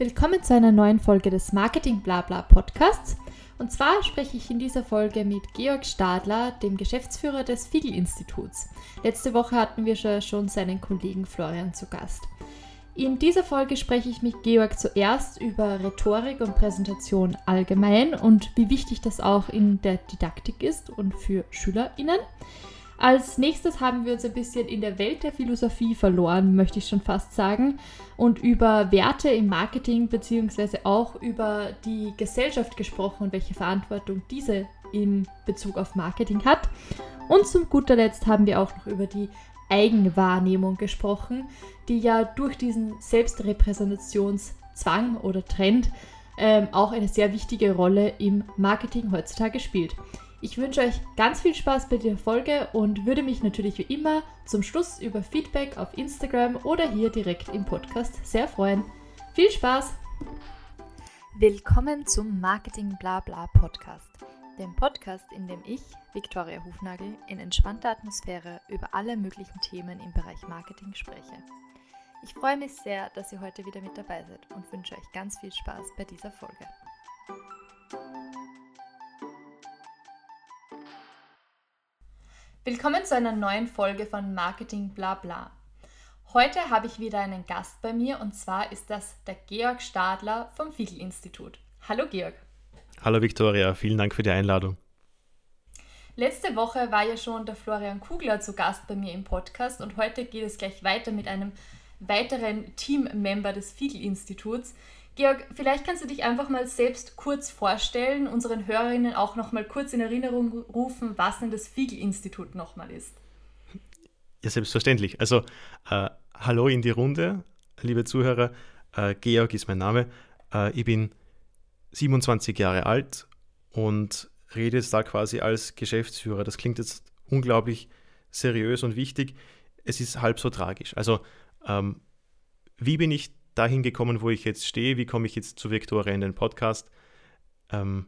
Willkommen zu einer neuen Folge des Marketing Blabla Podcasts. Und zwar spreche ich in dieser Folge mit Georg Stadler, dem Geschäftsführer des Fiegel-Instituts. Letzte Woche hatten wir schon seinen Kollegen Florian zu Gast. In dieser Folge spreche ich mit Georg zuerst über Rhetorik und Präsentation allgemein und wie wichtig das auch in der Didaktik ist und für SchülerInnen. Als nächstes haben wir uns ein bisschen in der Welt der Philosophie verloren, möchte ich schon fast sagen, und über Werte im Marketing bzw. auch über die Gesellschaft gesprochen und welche Verantwortung diese in Bezug auf Marketing hat. Und zum guter Letzt haben wir auch noch über die Eigenwahrnehmung gesprochen, die ja durch diesen Selbstrepräsentationszwang oder Trend ähm, auch eine sehr wichtige Rolle im Marketing heutzutage spielt. Ich wünsche euch ganz viel Spaß bei der Folge und würde mich natürlich wie immer zum Schluss über Feedback auf Instagram oder hier direkt im Podcast sehr freuen. Viel Spaß! Willkommen zum Marketing Blabla Podcast, dem Podcast, in dem ich, Viktoria Hufnagel, in entspannter Atmosphäre über alle möglichen Themen im Bereich Marketing spreche. Ich freue mich sehr, dass ihr heute wieder mit dabei seid und wünsche euch ganz viel Spaß bei dieser Folge. Willkommen zu einer neuen Folge von Marketing Blabla. Heute habe ich wieder einen Gast bei mir und zwar ist das der Georg Stadler vom Fiegel-Institut. Hallo Georg. Hallo Viktoria, vielen Dank für die Einladung. Letzte Woche war ja schon der Florian Kugler zu Gast bei mir im Podcast und heute geht es gleich weiter mit einem weiteren Teammember des Fiegel-Instituts, Georg, vielleicht kannst du dich einfach mal selbst kurz vorstellen, unseren Hörerinnen auch noch mal kurz in Erinnerung rufen, was denn das Fiegel-Institut nochmal ist. Ja, selbstverständlich. Also, äh, hallo in die Runde, liebe Zuhörer. Äh, Georg ist mein Name. Äh, ich bin 27 Jahre alt und rede jetzt da quasi als Geschäftsführer. Das klingt jetzt unglaublich seriös und wichtig. Es ist halb so tragisch. Also, ähm, wie bin ich dahin gekommen, wo ich jetzt stehe. Wie komme ich jetzt zu Victoria in den Podcast? Ähm,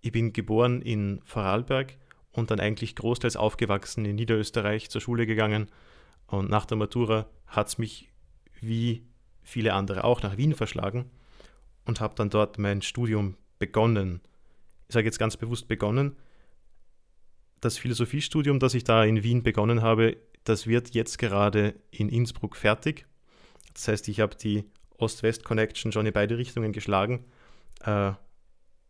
ich bin geboren in Vorarlberg und dann eigentlich großteils aufgewachsen in Niederösterreich zur Schule gegangen. Und nach der Matura hat es mich wie viele andere auch nach Wien verschlagen und habe dann dort mein Studium begonnen. Ich sage jetzt ganz bewusst begonnen. Das Philosophiestudium, das ich da in Wien begonnen habe, das wird jetzt gerade in Innsbruck fertig. Das heißt, ich habe die Ost-West-Connection schon in beide Richtungen geschlagen. Äh,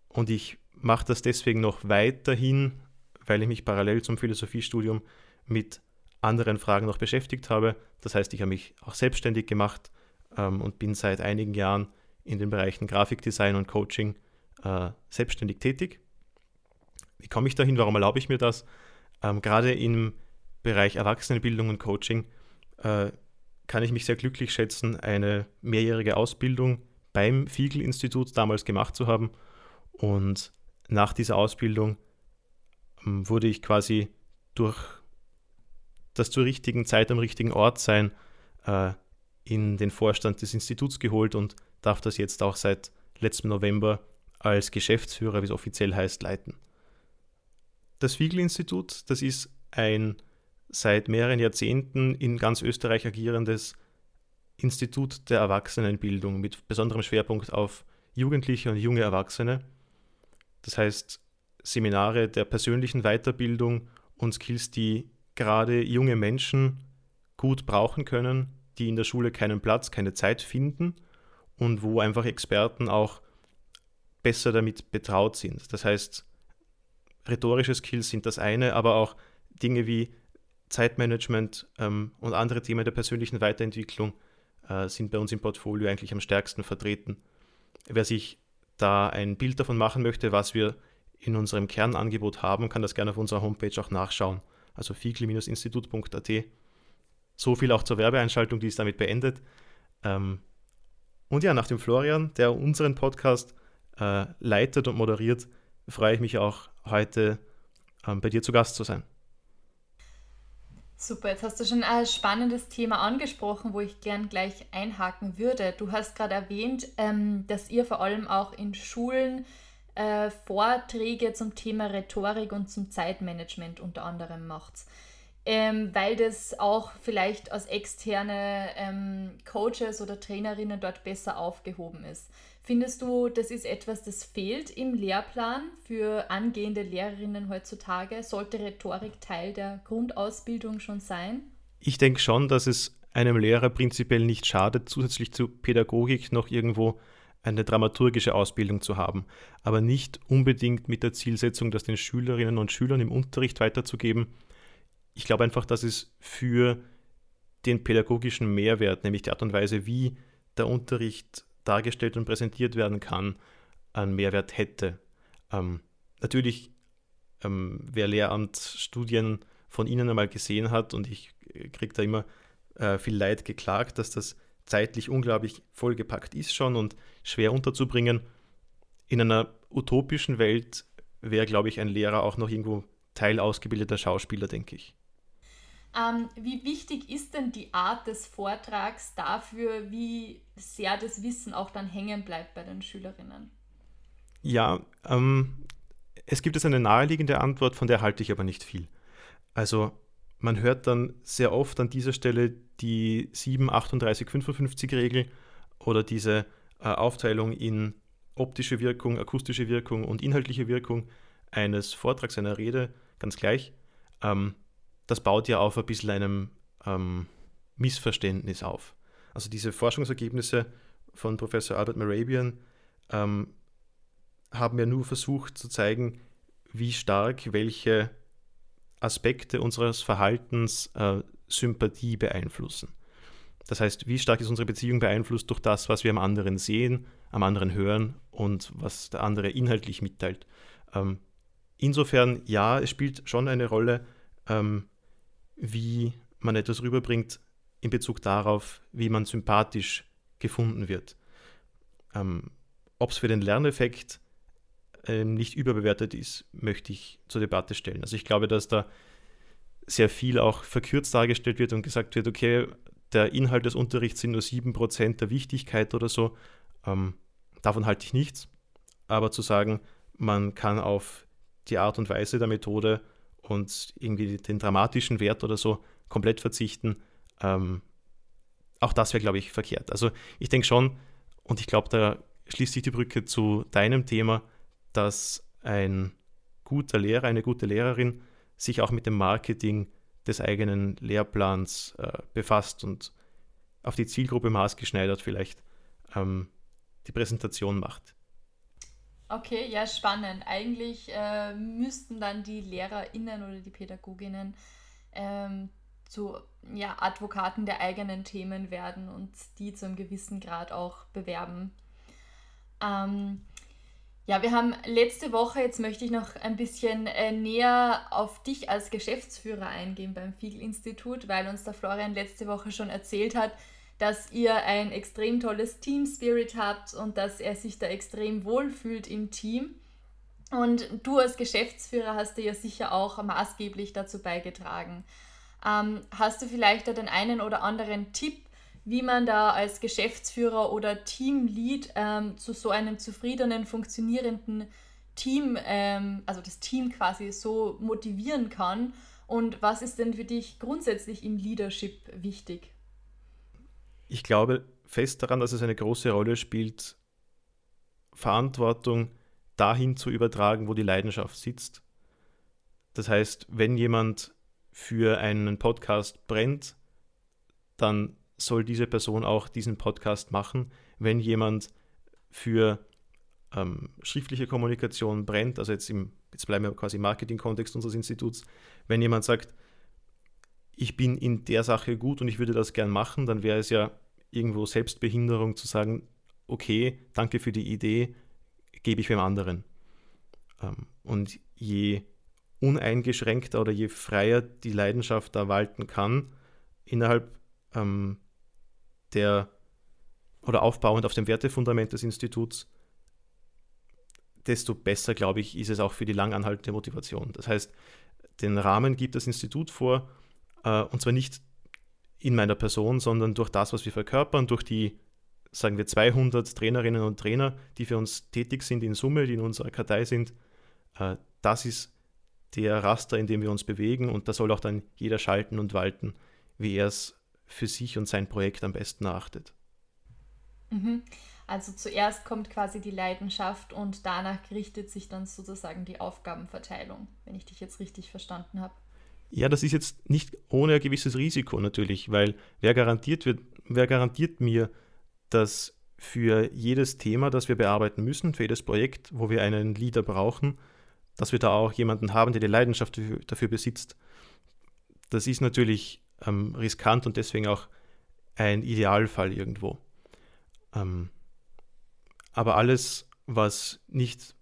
und ich mache das deswegen noch weiterhin, weil ich mich parallel zum Philosophiestudium mit anderen Fragen noch beschäftigt habe. Das heißt, ich habe mich auch selbstständig gemacht ähm, und bin seit einigen Jahren in den Bereichen Grafikdesign und Coaching äh, selbstständig tätig. Wie komme ich dahin? Warum erlaube ich mir das? Ähm, gerade im Bereich Erwachsenenbildung und Coaching äh, kann ich mich sehr glücklich schätzen, eine mehrjährige Ausbildung beim Fiegel-Institut damals gemacht zu haben. Und nach dieser Ausbildung ähm, wurde ich quasi durch das zur richtigen Zeit am richtigen Ort sein äh, in den Vorstand des Instituts geholt und darf das jetzt auch seit letztem November als Geschäftsführer, wie es offiziell heißt, leiten. Das Fiegel-Institut, das ist ein seit mehreren Jahrzehnten in ganz Österreich agierendes Institut der Erwachsenenbildung mit besonderem Schwerpunkt auf Jugendliche und junge Erwachsene. Das heißt, Seminare der persönlichen Weiterbildung und Skills, die gerade junge Menschen gut brauchen können, die in der Schule keinen Platz, keine Zeit finden und wo einfach Experten auch besser damit betraut sind. Das heißt, rhetorische Skills sind das eine, aber auch Dinge wie Zeitmanagement ähm, und andere Themen der persönlichen Weiterentwicklung äh, sind bei uns im Portfolio eigentlich am stärksten vertreten. Wer sich da ein Bild davon machen möchte, was wir in unserem Kernangebot haben, kann das gerne auf unserer Homepage auch nachschauen. Also fiegli-institut.at. So viel auch zur Werbeeinschaltung, die ist damit beendet. Ähm, und ja, nach dem Florian, der unseren Podcast äh, leitet und moderiert, freue ich mich auch heute ähm, bei dir zu Gast zu sein. Super, jetzt hast du schon ein spannendes Thema angesprochen, wo ich gern gleich einhaken würde. Du hast gerade erwähnt, ähm, dass ihr vor allem auch in Schulen äh, Vorträge zum Thema Rhetorik und zum Zeitmanagement unter anderem macht. ähm, weil das auch vielleicht als externe ähm, Coaches oder Trainerinnen dort besser aufgehoben ist. Findest du, das ist etwas, das fehlt im Lehrplan für angehende Lehrerinnen heutzutage? Sollte Rhetorik Teil der Grundausbildung schon sein? Ich denke schon, dass es einem Lehrer prinzipiell nicht schadet, zusätzlich zu Pädagogik noch irgendwo eine dramaturgische Ausbildung zu haben, aber nicht unbedingt mit der Zielsetzung, das den Schülerinnen und Schülern im Unterricht weiterzugeben. Ich glaube einfach, dass es für den pädagogischen Mehrwert, nämlich die Art und Weise, wie der Unterricht dargestellt und präsentiert werden kann, einen Mehrwert hätte. Ähm, natürlich, ähm, wer Lehramtsstudien von Ihnen einmal gesehen hat, und ich kriege da immer äh, viel Leid geklagt, dass das zeitlich unglaublich vollgepackt ist schon und schwer unterzubringen. In einer utopischen Welt wäre, glaube ich, ein Lehrer auch noch irgendwo Teil ausgebildeter Schauspieler, denke ich. Ähm, wie wichtig ist denn die Art des Vortrags dafür, wie sehr das Wissen auch dann hängen bleibt bei den Schülerinnen? Ja, ähm, es gibt es eine naheliegende Antwort, von der halte ich aber nicht viel. Also man hört dann sehr oft an dieser Stelle die 7, 38, 55 Regel oder diese äh, Aufteilung in optische Wirkung, akustische Wirkung und inhaltliche Wirkung eines Vortrags, einer Rede, ganz gleich. Ähm, das baut ja auf ein bisschen einem ähm, Missverständnis auf. Also diese Forschungsergebnisse von Professor Albert Merabian ähm, haben ja nur versucht zu zeigen, wie stark welche Aspekte unseres Verhaltens äh, Sympathie beeinflussen. Das heißt, wie stark ist unsere Beziehung beeinflusst durch das, was wir am anderen sehen, am anderen hören und was der andere inhaltlich mitteilt. Ähm, insofern, ja, es spielt schon eine Rolle, ähm, wie man etwas rüberbringt in Bezug darauf, wie man sympathisch gefunden wird. Ähm, Ob es für den Lerneffekt ähm, nicht überbewertet ist, möchte ich zur Debatte stellen. Also ich glaube, dass da sehr viel auch verkürzt dargestellt wird und gesagt wird, okay, der Inhalt des Unterrichts sind nur 7% der Wichtigkeit oder so. Ähm, davon halte ich nichts. Aber zu sagen, man kann auf die Art und Weise der Methode und irgendwie den dramatischen Wert oder so komplett verzichten, ähm, auch das wäre, glaube ich, verkehrt. Also ich denke schon, und ich glaube, da schließt sich die Brücke zu deinem Thema, dass ein guter Lehrer, eine gute Lehrerin sich auch mit dem Marketing des eigenen Lehrplans äh, befasst und auf die Zielgruppe maßgeschneidert vielleicht ähm, die Präsentation macht. Okay, ja, spannend. Eigentlich äh, müssten dann die LehrerInnen oder die Pädagoginnen ähm, zu ja, Advokaten der eigenen Themen werden und die zu einem gewissen Grad auch bewerben. Ähm, ja, wir haben letzte Woche, jetzt möchte ich noch ein bisschen äh, näher auf dich als Geschäftsführer eingehen beim Fiegel-Institut, weil uns der Florian letzte Woche schon erzählt hat, dass ihr ein extrem tolles Team Spirit habt und dass er sich da extrem wohlfühlt im Team. Und du als Geschäftsführer hast dir ja sicher auch maßgeblich dazu beigetragen. Ähm, hast du vielleicht da den einen oder anderen Tipp, wie man da als Geschäftsführer oder Teamlead ähm, zu so einem zufriedenen, funktionierenden Team, ähm, also das Team quasi so motivieren kann? Und was ist denn für dich grundsätzlich im Leadership wichtig? Ich glaube fest daran, dass es eine große Rolle spielt, Verantwortung dahin zu übertragen, wo die Leidenschaft sitzt. Das heißt, wenn jemand für einen Podcast brennt, dann soll diese Person auch diesen Podcast machen. Wenn jemand für ähm, schriftliche Kommunikation brennt, also jetzt, im, jetzt bleiben wir quasi im Marketing-Kontext unseres Instituts, wenn jemand sagt, ich bin in der Sache gut und ich würde das gern machen, dann wäre es ja irgendwo Selbstbehinderung zu sagen, okay, danke für die Idee, gebe ich wem anderen. Ähm, und je uneingeschränkter oder je freier die Leidenschaft da walten kann, innerhalb ähm, der oder aufbauend auf dem Wertefundament des Instituts, desto besser, glaube ich, ist es auch für die langanhaltende Motivation. Das heißt, den Rahmen gibt das Institut vor, und zwar nicht in meiner Person, sondern durch das, was wir verkörpern, durch die, sagen wir, 200 Trainerinnen und Trainer, die für uns tätig sind in Summe, die in unserer Kartei sind. Äh, das ist der Raster, in dem wir uns bewegen und da soll auch dann jeder schalten und walten, wie er es für sich und sein Projekt am besten erachtet. Mhm. Also zuerst kommt quasi die Leidenschaft und danach richtet sich dann sozusagen die Aufgabenverteilung, wenn ich dich jetzt richtig verstanden habe. Ja, das ist jetzt nicht ohne ein gewisses Risiko natürlich, weil wer garantiert wird, wer garantiert mir, dass für jedes Thema, das wir bearbeiten müssen, für jedes Projekt, wo wir einen Leader brauchen, dass wir da auch jemanden haben, der die Leidenschaft dafür, besitzt. Das ist natürlich ähm, riskant und deswegen auch ein Idealfall irgendwo. Ähm, aber alles, was nicht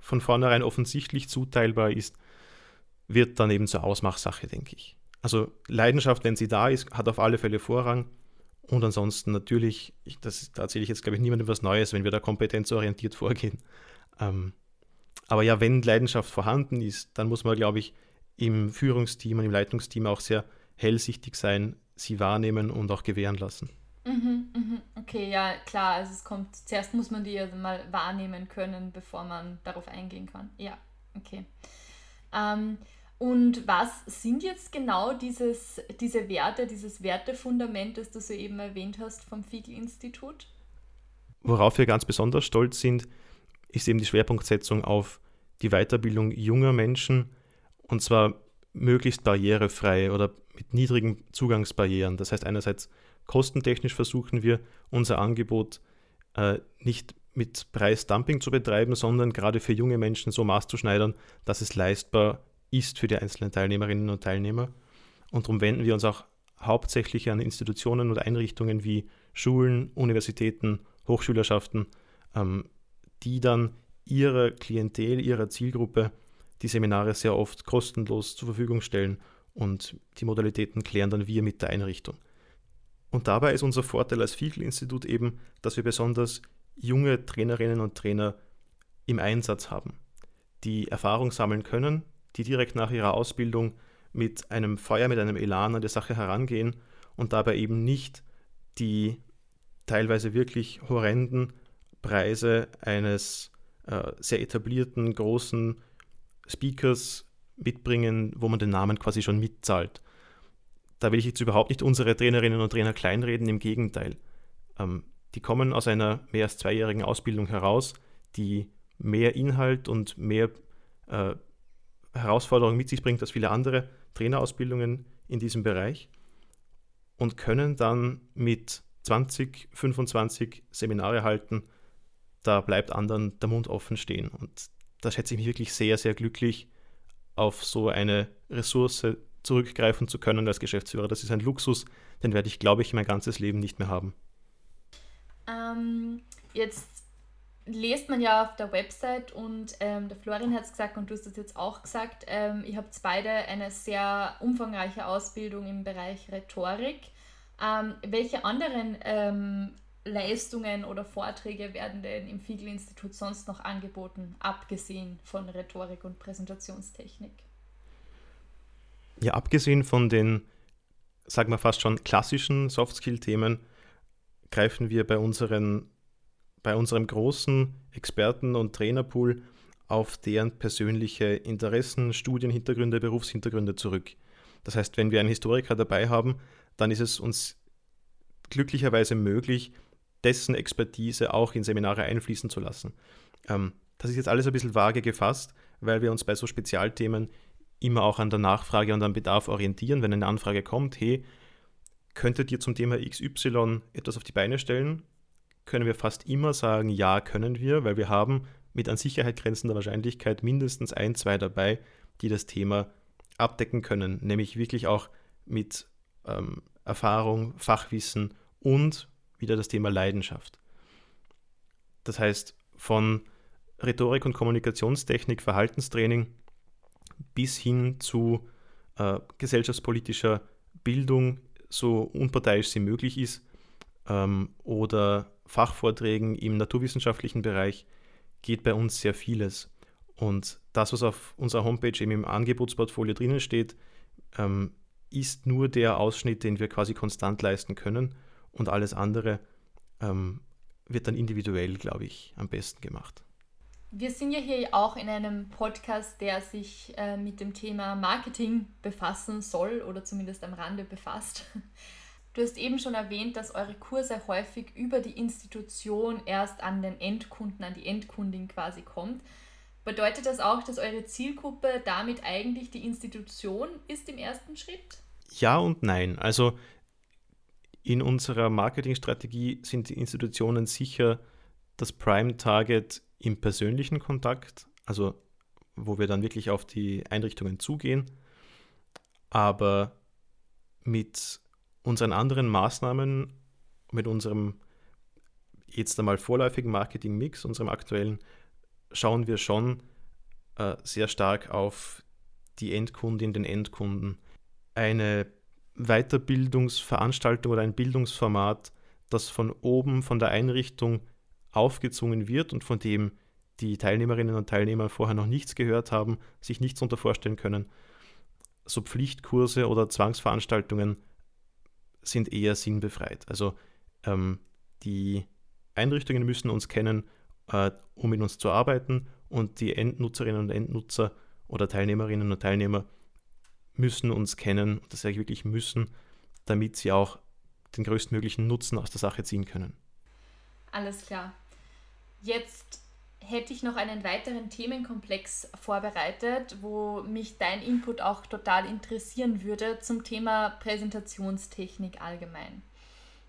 von vornherein offensichtlich zuteilbar ist, wird dann eben zur Ausmachsache, denke ich. Also Leidenschaft, wenn sie da ist, hat auf alle Fälle Vorrang. Und ansonsten natürlich, ich, das, da erzähle ich jetzt, glaube ich, niemandem was Neues, wenn wir da kompetenzorientiert vorgehen. Ähm, aber ja, wenn Leidenschaft vorhanden ist, dann muss man, glaube ich, im Führungsteam und im Leitungsteam auch sehr hellsichtig sein, sie wahrnehmen und auch gewähren lassen. Mhm, mhm. Okay, ja, klar. Also es kommt, zuerst muss man die also mal wahrnehmen können, bevor man darauf eingehen kann. Ja, okay. Ähm, und was sind jetzt genau dieses, diese Werte, dieses Wertefundament, das du soeben erwähnt hast vom Fiegel-Institut? Worauf wir ganz besonders stolz sind, ist eben die Schwerpunktsetzung auf die Weiterbildung junger Menschen und zwar möglichst barrierefrei oder mit niedrigen Zugangsbarrieren. Das heißt, einerseits kostentechnisch versuchen wir unser Angebot äh, nicht mit Preisdumping zu betreiben, sondern gerade für junge Menschen so maßzuschneidern, dass es leistbar ist für die einzelnen Teilnehmerinnen und Teilnehmer. Und darum wenden wir uns auch hauptsächlich an Institutionen und Einrichtungen wie Schulen, Universitäten, Hochschülerschaften, ähm, die dann ihrer Klientel, ihrer Zielgruppe die Seminare sehr oft kostenlos zur Verfügung stellen und die Modalitäten klären dann wir mit der Einrichtung. Und dabei ist unser Vorteil als Fiegel-Institut eben, dass wir besonders junge Trainerinnen und Trainer im Einsatz haben, die Erfahrung sammeln können, die direkt nach ihrer Ausbildung mit einem Feuer, mit einem Elan an die Sache herangehen und dabei eben nicht die teilweise wirklich horrenden Preise eines äh, sehr etablierten großen Speakers mitbringen, wo man den Namen quasi schon mitzahlt. Da will ich jetzt überhaupt nicht unsere Trainerinnen und Trainer kleinreden, im Gegenteil. Ähm, die kommen aus einer mehr als zweijährigen Ausbildung heraus, die mehr Inhalt und mehr äh, Herausforderungen mit sich bringt als viele andere Trainerausbildungen in diesem Bereich und können dann mit 20, 25 Seminare halten. Da bleibt anderen der Mund offen stehen. Und da schätze ich mich wirklich sehr, sehr glücklich, auf so eine Ressource zurückgreifen zu können als Geschäftsführer. Das ist ein Luxus, den werde ich, glaube ich, mein ganzes Leben nicht mehr haben. Ähm, jetzt lest man ja auf der Website und ähm, der Florin hat es gesagt und du hast es jetzt auch gesagt, ähm, ihr habt beide eine sehr umfangreiche Ausbildung im Bereich Rhetorik. Ähm, welche anderen ähm, Leistungen oder Vorträge werden denn im Fiegel-Institut sonst noch angeboten, abgesehen von Rhetorik und Präsentationstechnik? Ja, abgesehen von den, sagen wir fast schon klassischen Soft-Skill-Themen, greifen wir bei, unseren, bei unserem großen Experten- und Trainerpool auf deren persönliche Interessen, Studienhintergründe, Berufshintergründe zurück. Das heißt, wenn wir einen Historiker dabei haben, dann ist es uns glücklicherweise möglich, dessen Expertise auch in Seminare einfließen zu lassen. Ähm, das ist jetzt alles ein bisschen vage gefasst, weil wir uns bei so Spezialthemen immer auch an der Nachfrage und am Bedarf orientieren. Wenn eine Anfrage kommt, hey, könntet ihr zum Thema XY etwas auf die Beine stellen? Können wir fast immer sagen, ja, können wir, weil wir haben mit an Sicherheit grenzender Wahrscheinlichkeit mindestens ein, zwei dabei, die das Thema abdecken können, nämlich wirklich auch mit ähm, Erfahrung, Fachwissen und wieder das Thema Leidenschaft. Das heißt, von Rhetorik und Kommunikationstechnik, Verhaltenstraining bis hin zu äh, gesellschaftspolitischer Bildung, so unparteiisch sie möglich ist, ähm, oder Fachvorträgen im naturwissenschaftlichen Bereich geht bei uns sehr vieles. Und das, was auf unserer Homepage eben im Angebotsportfolio drinnen steht, ähm, ist nur der Ausschnitt, den wir quasi konstant leisten können und alles andere ähm, wird dann individuell, glaube ich, am besten gemacht. Wir sind ja hier auch in einem Podcast, der sich äh, mit dem Thema Marketing befassen soll oder zumindest am Rande befasst. Du hast eben schon erwähnt, dass eure Kurse häufig über die Institution erst an den Endkunden, an die Endkundin quasi kommt. Bedeutet das auch, dass eure Zielgruppe damit eigentlich die Institution ist im ersten Schritt? Ja und nein. Also in unserer Marketingstrategie sind die Institutionen sicher das Prime-Target im persönlichen Kontakt, also wo wir dann wirklich auf die Einrichtungen zugehen. Aber mit unseren anderen Maßnahmen, mit unserem jetzt einmal vorläufigen Marketing-Mix, unserem aktuellen, schauen wir schon äh, sehr stark auf die Endkundin, den Endkunden. Eine Weiterbildungsveranstaltung oder ein Bildungsformat, das von oben, von der Einrichtung aufgezwungen wird und von dem die Teilnehmerinnen und Teilnehmer vorher noch nichts gehört haben, sich nichts darunter vorstellen können. So Pflichtkurse oder Zwangsveranstaltungen sind eher sinnbefreit. Also ähm, die Einrichtungen müssen uns kennen, äh, um mit uns zu arbeiten und die Endnutzerinnen und Endnutzer oder Teilnehmerinnen und Teilnehmer müssen uns kennen, das sage ich wirklich müssen, damit sie auch den größtmöglichen Nutzen aus der Sache ziehen können. Alles klar. Jetzt hätte ich noch einen weiteren Themenkomplex vorbereitet, wo mich dein Input auch total interessieren würde zum Thema Präsentationstechnik allgemein.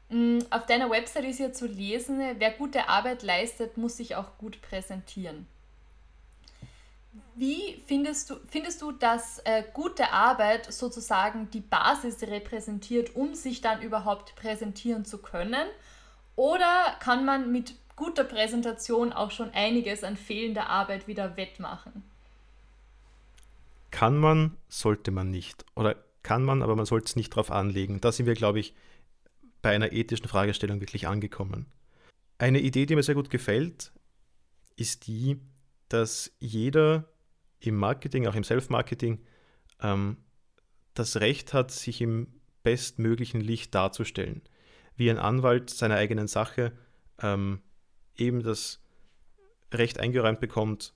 Mm, auf deiner Website ist ja zu lesen, wer gute Arbeit leistet, muss sich auch gut präsentieren. Wie findest du, findest du, dass äh, gute Arbeit sozusagen die Basis repräsentiert, um sich dann überhaupt präsentieren zu können? Oder kann man mit guter Präsentation auch schon einiges an fehlender Arbeit wieder wettmachen? Kann man, sollte man nicht. Oder kann man, aber man sollte es nicht darauf anlegen. Da sind wir, glaube ich, bei einer ethischen Fragestellung wirklich angekommen. Eine Idee, die mir sehr gut gefällt, ist die, dass jeder im Marketing, auch im Self-Marketing, ähm, das Recht hat, sich im bestmöglichen Licht darzustellen. Wie ein Anwalt seiner eigenen Sache ähm, eben das Recht eingeräumt bekommt,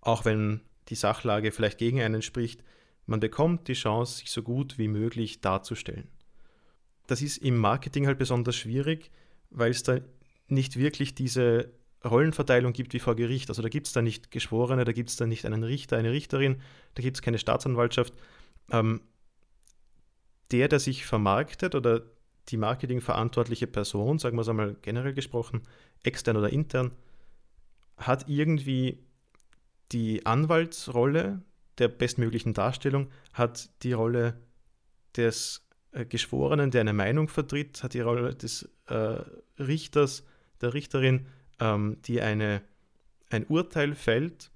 auch wenn die Sachlage vielleicht gegen einen spricht, man bekommt die Chance, sich so gut wie möglich darzustellen. Das ist im Marketing halt besonders schwierig, weil es da nicht wirklich diese Rollenverteilung gibt wie vor Gericht. Also da gibt es da nicht Geschworene, da gibt es da nicht einen Richter, eine Richterin, da gibt es keine Staatsanwaltschaft. Ähm, der, der sich vermarktet oder die marketingverantwortliche Person, sagen wir es einmal generell gesprochen, extern oder intern, hat irgendwie die Anwaltsrolle der bestmöglichen Darstellung, hat die Rolle des äh, Geschworenen, der eine Meinung vertritt, hat die Rolle des äh, Richters, der Richterin, ähm, die eine, ein Urteil fällt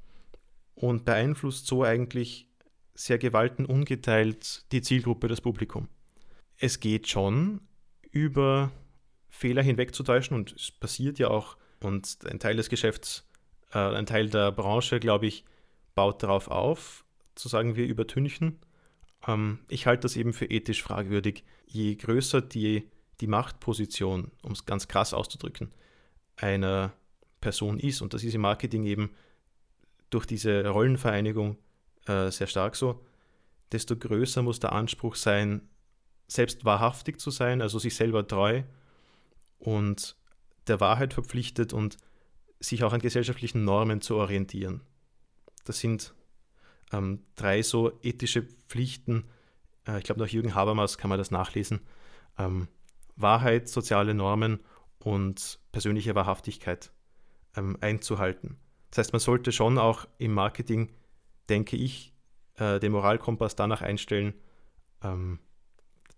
und beeinflusst so eigentlich sehr gewaltenungeteilt die Zielgruppe, das Publikum. Es geht schon über Fehler hinwegzutäuschen und es passiert ja auch und ein Teil des Geschäfts, äh, ein Teil der Branche, glaube ich, baut darauf auf, zu sagen, wir übertünchen. Ähm, ich halte das eben für ethisch fragwürdig. Je größer die, die Machtposition, um es ganz krass auszudrücken, einer Person ist, und das ist im Marketing eben durch diese Rollenvereinigung äh, sehr stark so, desto größer muss der Anspruch sein, selbst wahrhaftig zu sein, also sich selber treu und der Wahrheit verpflichtet und sich auch an gesellschaftlichen Normen zu orientieren. Das sind ähm, drei so ethische Pflichten. Äh, ich glaube, nach Jürgen Habermas kann man das nachlesen. Ähm, Wahrheit, soziale Normen und persönliche Wahrhaftigkeit ähm, einzuhalten. Das heißt, man sollte schon auch im Marketing, denke ich, äh, den Moralkompass danach einstellen, ähm,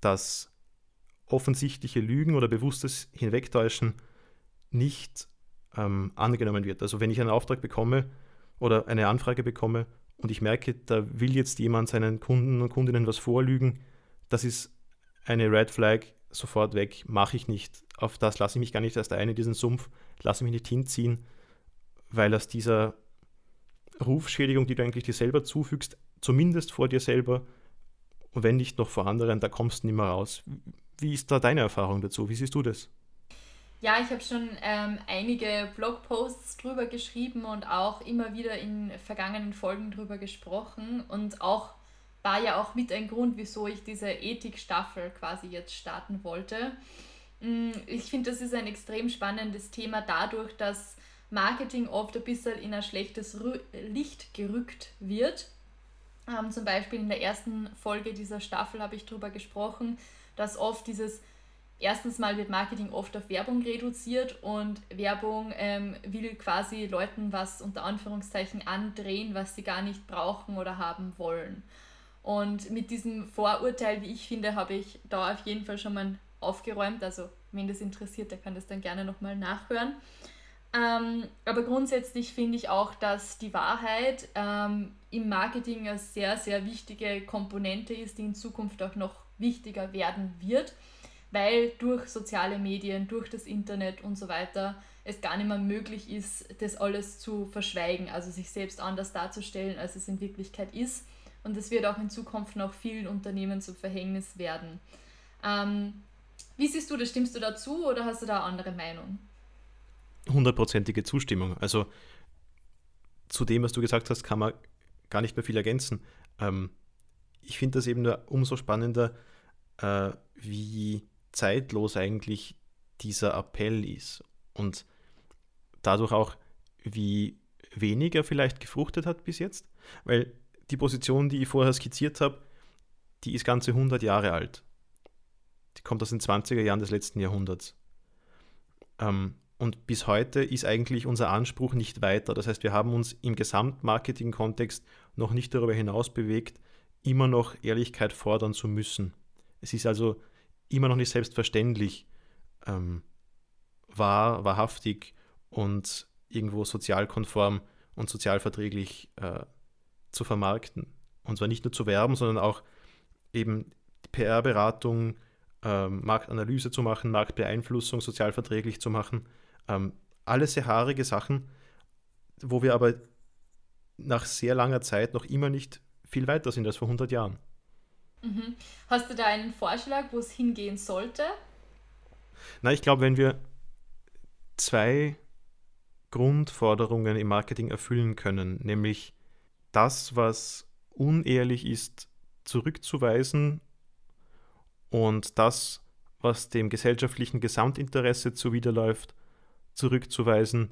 dass offensichtliche Lügen oder bewusstes Hinwegtäuschen nicht ähm, angenommen wird. Also wenn ich einen Auftrag bekomme oder eine Anfrage bekomme und ich merke, da will jetzt jemand seinen Kunden und Kundinnen was vorlügen, das ist eine Red Flag, sofort weg, mache ich nicht. Auf das lasse ich mich gar nicht erst ein in diesen Sumpf, lasse mich nicht hinziehen, weil aus dieser Rufschädigung, die du eigentlich dir selber zufügst, zumindest vor dir selber, und wenn nicht noch vor anderen, da kommst du nicht mehr raus. Wie ist da deine Erfahrung dazu? Wie siehst du das? Ja, ich habe schon ähm, einige Blogposts drüber geschrieben und auch immer wieder in vergangenen Folgen drüber gesprochen und auch war ja auch mit ein Grund, wieso ich diese Ethikstaffel quasi jetzt starten wollte. Mm, ich finde, das ist ein extrem spannendes Thema dadurch, dass Marketing oft ein bisschen in ein schlechtes Licht gerückt wird. Ähm, zum Beispiel in der ersten Folge dieser Staffel habe ich darüber gesprochen, dass oft dieses erstens mal wird Marketing oft auf Werbung reduziert und Werbung ähm, will quasi Leuten was unter Anführungszeichen andrehen, was sie gar nicht brauchen oder haben wollen. Und mit diesem Vorurteil, wie ich finde, habe ich da auf jeden Fall schon mal aufgeräumt. Also, wenn das interessiert, der kann das dann gerne nochmal nachhören. Ähm, aber grundsätzlich finde ich auch, dass die Wahrheit ähm, im Marketing eine sehr, sehr wichtige Komponente ist, die in Zukunft auch noch wichtiger werden wird weil durch soziale Medien, durch das Internet und so weiter es gar nicht mehr möglich ist, das alles zu verschweigen, also sich selbst anders darzustellen, als es in Wirklichkeit ist. Und das wird auch in Zukunft noch vielen Unternehmen zum Verhängnis werden. Ähm, wie siehst du das? Stimmst du dazu oder hast du da eine andere Meinung? Hundertprozentige Zustimmung. Also zu dem, was du gesagt hast, kann man gar nicht mehr viel ergänzen. Ähm, ich finde das eben nur umso spannender, äh, wie zeitlos eigentlich dieser Appell ist und dadurch auch, wie weniger vielleicht gefruchtet hat bis jetzt, weil die Position, die ich vorher skizziert habe, die ist ganze 100 Jahre alt. Die kommt aus den 20er Jahren des letzten Jahrhunderts. Ähm, und bis heute ist eigentlich unser Anspruch nicht weiter. Das heißt, wir haben uns im Gesamtmarketing-Kontext noch nicht darüber hinaus bewegt, immer noch Ehrlichkeit fordern zu müssen. Es ist also immer noch nicht selbstverständlich ähm, wahr, wahrhaftig und irgendwo sozialkonform und sozialverträglich äh, zu vermarkten. Und zwar nicht nur zu werben, sondern auch eben PR-Beratung, ähm, Marktanalyse zu machen, Marktbeeinflussung sozialverträglich zu machen. Ähm, alles sehr haarige Sachen, wo wir aber nach sehr langer Zeit noch immer nicht viel weiter sind als vor 100 Jahren. Mhm. Hast du da einen Vorschlag, wo es hingehen sollte? Na, ich glaube, wenn wir zwei Grundforderungen im Marketing erfüllen können, nämlich das, was unehrlich ist, zurückzuweisen und das, was dem gesellschaftlichen Gesamtinteresse zuwiderläuft, zurückzuweisen.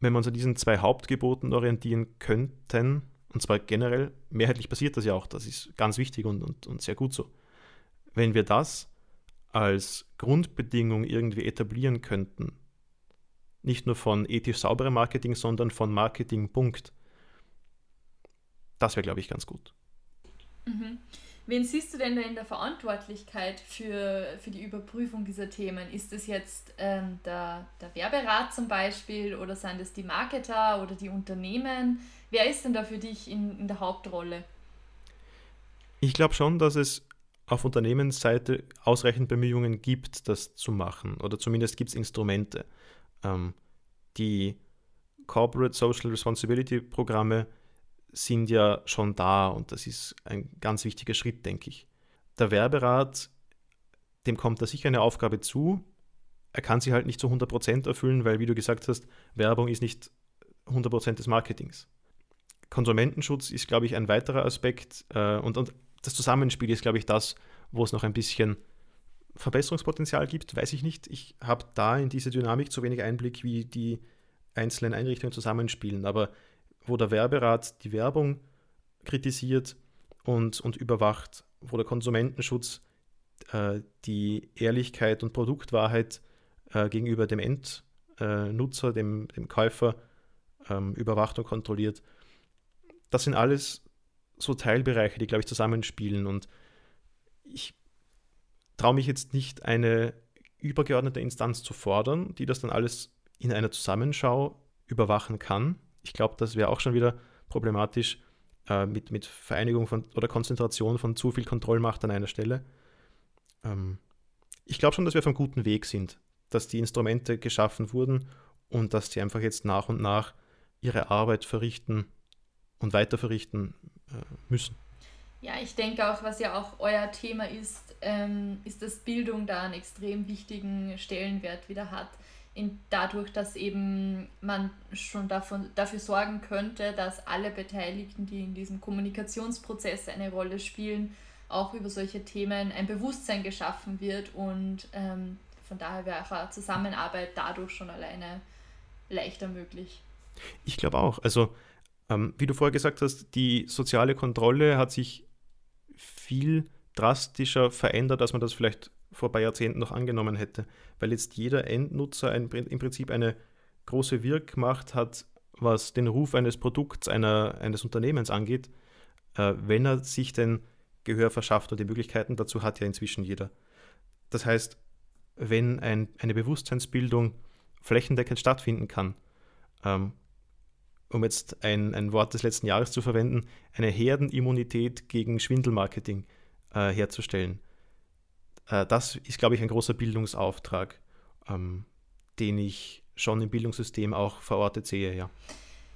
Wenn wir uns an diesen zwei Hauptgeboten orientieren könnten, und zwar generell, mehrheitlich passiert das ja auch, das ist ganz wichtig und, und, und sehr gut so. Wenn wir das als Grundbedingung irgendwie etablieren könnten, nicht nur von ethisch sauberem Marketing, sondern von Marketing, Punkt, das wäre, glaube ich, ganz gut. Mhm. Wen siehst du denn da in der Verantwortlichkeit für, für die Überprüfung dieser Themen? Ist es jetzt ähm, der, der Werberat zum Beispiel oder sind es die Marketer oder die Unternehmen? Wer ist denn da für dich in, in der Hauptrolle? Ich glaube schon, dass es auf Unternehmensseite ausreichend Bemühungen gibt, das zu machen. Oder zumindest gibt es Instrumente. Ähm, die Corporate Social Responsibility Programme sind ja schon da und das ist ein ganz wichtiger Schritt, denke ich. Der Werberat, dem kommt da sicher eine Aufgabe zu. Er kann sie halt nicht zu 100% erfüllen, weil, wie du gesagt hast, Werbung ist nicht 100% des Marketings. Konsumentenschutz ist, glaube ich, ein weiterer Aspekt äh, und, und das Zusammenspiel ist, glaube ich, das, wo es noch ein bisschen Verbesserungspotenzial gibt, weiß ich nicht. Ich habe da in diese Dynamik zu wenig Einblick, wie die einzelnen Einrichtungen zusammenspielen. Aber wo der Werberat die Werbung kritisiert und, und überwacht, wo der Konsumentenschutz äh, die Ehrlichkeit und Produktwahrheit äh, gegenüber dem Endnutzer, äh, dem, dem Käufer ähm, überwacht und kontrolliert. Das sind alles so Teilbereiche, die, glaube ich, zusammenspielen. Und ich traue mich jetzt nicht, eine übergeordnete Instanz zu fordern, die das dann alles in einer Zusammenschau überwachen kann ich glaube, das wäre auch schon wieder problematisch äh, mit, mit Vereinigung von oder Konzentration von zu viel Kontrollmacht an einer Stelle. Ähm, ich glaube schon, dass wir auf einem guten Weg sind, dass die Instrumente geschaffen wurden und dass die einfach jetzt nach und nach ihre Arbeit verrichten und weiter verrichten äh, müssen. Ja, ich denke auch, was ja auch euer Thema ist, ähm, ist, dass Bildung da einen extrem wichtigen Stellenwert wieder hat. In, dadurch, dass eben man schon davon, dafür sorgen könnte, dass alle Beteiligten, die in diesem Kommunikationsprozess eine Rolle spielen, auch über solche Themen ein Bewusstsein geschaffen wird und ähm, von daher wäre auch eine Zusammenarbeit dadurch schon alleine leichter möglich. Ich glaube auch. Also, ähm, wie du vorher gesagt hast, die soziale Kontrolle hat sich viel drastischer verändert, als man das vielleicht vor ein paar Jahrzehnten noch angenommen hätte, weil jetzt jeder Endnutzer ein, im Prinzip eine große Wirkmacht hat, was den Ruf eines Produkts, einer, eines Unternehmens angeht, äh, wenn er sich denn Gehör verschafft und die Möglichkeiten dazu hat ja inzwischen jeder. Das heißt, wenn ein, eine Bewusstseinsbildung flächendeckend stattfinden kann, ähm, um jetzt ein, ein Wort des letzten Jahres zu verwenden, eine Herdenimmunität gegen Schwindelmarketing äh, herzustellen. Äh, das ist, glaube ich, ein großer Bildungsauftrag, ähm, den ich schon im Bildungssystem auch verortet sehe, ja.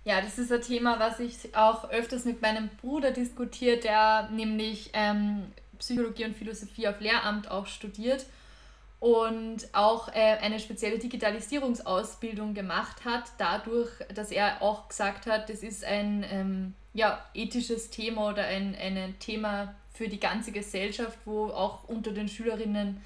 Ja, das ist ein Thema, was ich auch öfters mit meinem Bruder diskutiert, der nämlich ähm, Psychologie und Philosophie auf Lehramt auch studiert und auch äh, eine spezielle Digitalisierungsausbildung gemacht hat, dadurch, dass er auch gesagt hat, das ist ein ähm, ja, ethisches Thema oder ein, ein Thema für die ganze Gesellschaft, wo auch unter den Schülerinnen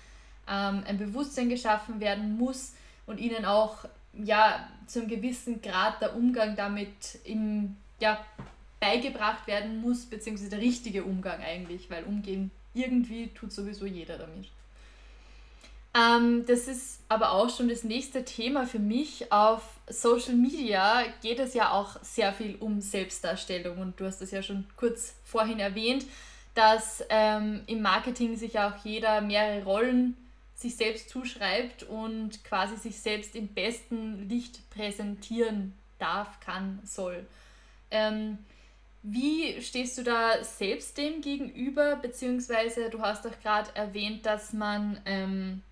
ähm, ein Bewusstsein geschaffen werden muss und ihnen auch ja, zu einem gewissen Grad der Umgang damit im, ja, beigebracht werden muss, beziehungsweise der richtige Umgang eigentlich, weil umgehen irgendwie tut sowieso jeder damit. Ähm, das ist aber auch schon das nächste Thema für mich. Auf Social Media geht es ja auch sehr viel um Selbstdarstellung und du hast es ja schon kurz vorhin erwähnt, dass ähm, im Marketing sich auch jeder mehrere Rollen sich selbst zuschreibt und quasi sich selbst im besten Licht präsentieren darf, kann, soll. Ähm, wie stehst du da selbst dem gegenüber, beziehungsweise du hast doch gerade erwähnt, dass man ähm,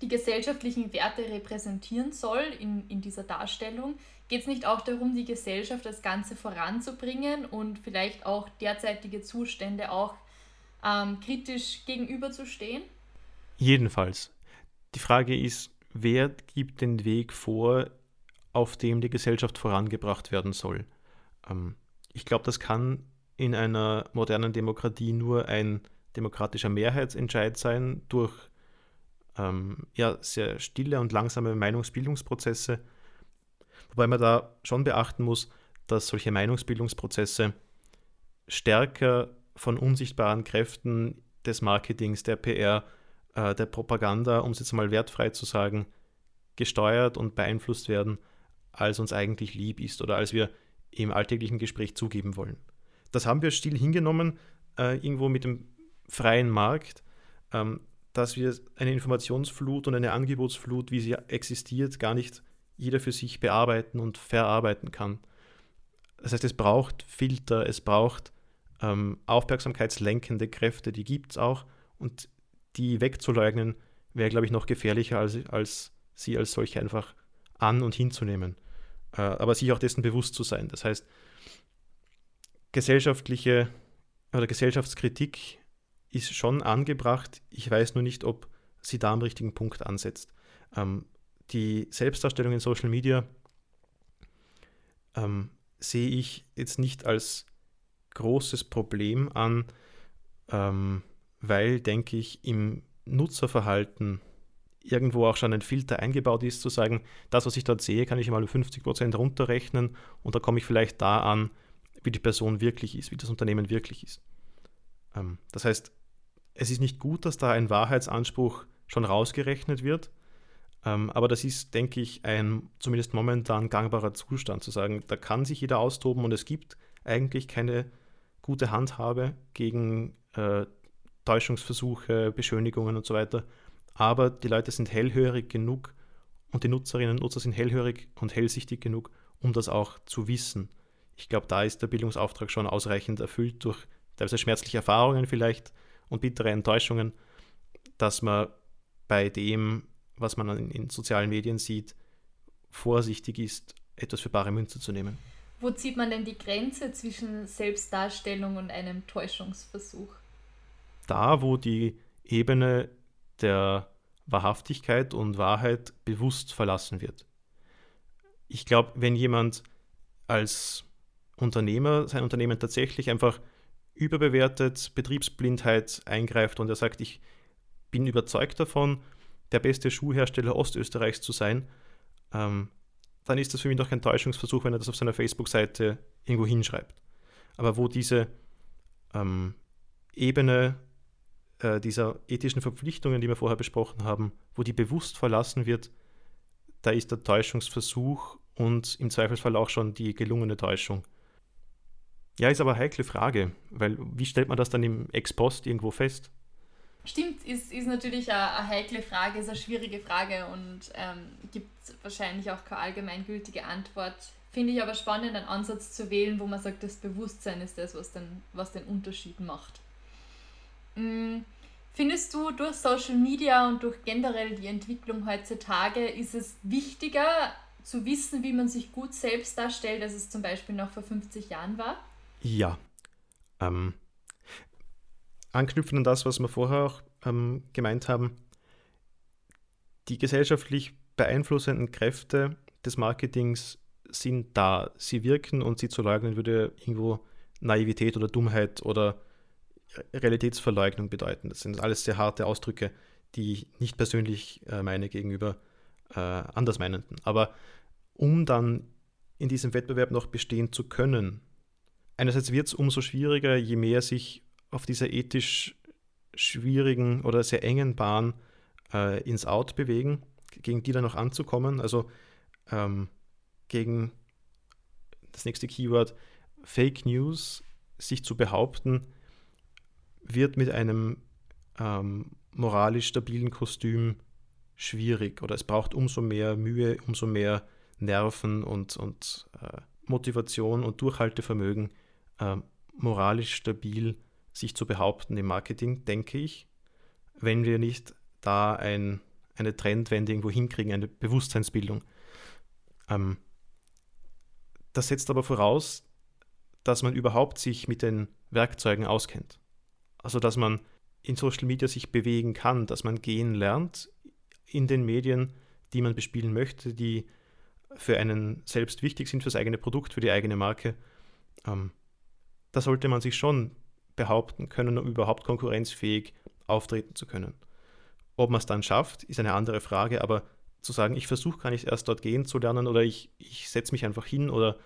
die gesellschaftlichen Werte repräsentieren soll in, in dieser Darstellung. Geht es nicht auch darum, die Gesellschaft das Ganze voranzubringen und vielleicht auch derzeitige Zustände auch ähm, kritisch gegenüberzustehen? Jedenfalls. Die Frage ist, wer gibt den Weg vor, auf dem die Gesellschaft vorangebracht werden soll? Ähm, ich glaube, das kann in einer modernen Demokratie nur ein demokratischer Mehrheitsentscheid sein durch ähm, ja, sehr stille und langsame Meinungsbildungsprozesse. Wobei man da schon beachten muss, dass solche Meinungsbildungsprozesse stärker von unsichtbaren Kräften des Marketings, der PR, äh, der Propaganda, um es jetzt mal wertfrei zu sagen, gesteuert und beeinflusst werden, als uns eigentlich lieb ist oder als wir im alltäglichen Gespräch zugeben wollen. Das haben wir still hingenommen, äh, irgendwo mit dem freien Markt, ähm, dass wir eine Informationsflut und eine Angebotsflut, wie sie existiert, gar nicht jeder für sich bearbeiten und verarbeiten kann. Das heißt, es braucht Filter, es braucht ähm, aufmerksamkeitslenkende Kräfte, die gibt es auch. Und die wegzuleugnen, wäre, glaube ich, noch gefährlicher, als, als sie als solche einfach an- und hinzunehmen. Äh, aber sich auch dessen bewusst zu sein. Das heißt, gesellschaftliche oder Gesellschaftskritik ist schon angebracht. Ich weiß nur nicht, ob sie da am richtigen Punkt ansetzt. Ähm, die Selbstdarstellung in Social Media ähm, sehe ich jetzt nicht als großes Problem an, ähm, weil, denke ich, im Nutzerverhalten irgendwo auch schon ein Filter eingebaut ist, zu sagen, das, was ich dort sehe, kann ich mal um 50% runterrechnen und da komme ich vielleicht da an, wie die Person wirklich ist, wie das Unternehmen wirklich ist. Ähm, das heißt, es ist nicht gut, dass da ein Wahrheitsanspruch schon rausgerechnet wird, ähm, aber das ist, denke ich, ein zumindest momentan gangbarer Zustand, zu sagen, da kann sich jeder austoben und es gibt eigentlich keine gute Handhabe gegen äh, Täuschungsversuche, Beschönigungen und so weiter. Aber die Leute sind hellhörig genug und die Nutzerinnen und Nutzer sind hellhörig und hellsichtig genug, um das auch zu wissen. Ich glaube, da ist der Bildungsauftrag schon ausreichend erfüllt durch teilweise schmerzliche Erfahrungen vielleicht und bittere Enttäuschungen, dass man bei dem, was man in, in sozialen Medien sieht, vorsichtig ist, etwas für bare Münze zu nehmen. Wo zieht man denn die Grenze zwischen Selbstdarstellung und einem Täuschungsversuch? Da, wo die Ebene der Wahrhaftigkeit und Wahrheit bewusst verlassen wird. Ich glaube, wenn jemand als Unternehmer sein Unternehmen tatsächlich einfach überbewertet, Betriebsblindheit eingreift und er sagt, ich bin überzeugt davon, der beste Schuhhersteller Ostösterreichs zu sein, ähm, dann ist das für mich doch kein Täuschungsversuch, wenn er das auf seiner Facebook-Seite irgendwo hinschreibt. Aber wo diese ähm, Ebene äh, dieser ethischen Verpflichtungen, die wir vorher besprochen haben, wo die bewusst verlassen wird, da ist der Täuschungsversuch und im Zweifelsfall auch schon die gelungene Täuschung. Ja, ist aber eine heikle Frage, weil wie stellt man das dann im Ex-Post irgendwo fest? Stimmt, ist, ist natürlich eine, eine, heikle Frage, ist eine schwierige Frage und ähm, gibt wahrscheinlich auch keine allgemeingültige Antwort. Finde ich aber spannend, einen Ansatz zu wählen, wo man sagt, das Bewusstsein ist das, was den, was den Unterschied macht. Mhm. Findest du, durch Social Media und durch generell die Entwicklung heutzutage ist es wichtiger zu wissen, wie man sich gut selbst darstellt, als es zum Beispiel noch vor 50 Jahren war? Ja. Ähm, anknüpfen an das, was wir vorher auch ähm, gemeint haben, die gesellschaftlich beeinflussenden Kräfte des Marketings sind da. Sie wirken und sie zu leugnen würde irgendwo Naivität oder Dummheit oder Realitätsverleugnung bedeuten. Das sind alles sehr harte Ausdrücke, die ich nicht persönlich äh, meine gegenüber äh, Andersmeinenden. Aber um dann in diesem Wettbewerb noch bestehen zu können, einerseits wird es umso schwieriger, je mehr sich auf dieser ethisch schwierigen oder sehr engen Bahn äh, ins Out bewegen, gegen die dann noch anzukommen. Also ähm, gegen das nächste Keyword Fake News sich zu behaupten, wird mit einem ähm, moralisch stabilen Kostüm schwierig oder es braucht umso mehr Mühe, umso mehr Nerven und, und äh, Motivation und Durchhaltevermögen, äh, moralisch stabil sich zu behaupten im Marketing, denke ich, wenn wir nicht da ein, eine Trendwende irgendwo hinkriegen, eine Bewusstseinsbildung. Ähm, das setzt aber voraus, dass man überhaupt sich mit den Werkzeugen auskennt. Also dass man in Social Media sich bewegen kann, dass man gehen lernt in den Medien, die man bespielen möchte, die für einen selbst wichtig sind, für das eigene Produkt, für die eigene Marke. Ähm, da sollte man sich schon behaupten können, um überhaupt konkurrenzfähig auftreten zu können. Ob man es dann schafft, ist eine andere Frage, aber zu sagen, ich versuche gar nicht erst dort gehen zu lernen oder ich, ich setze mich einfach hin oder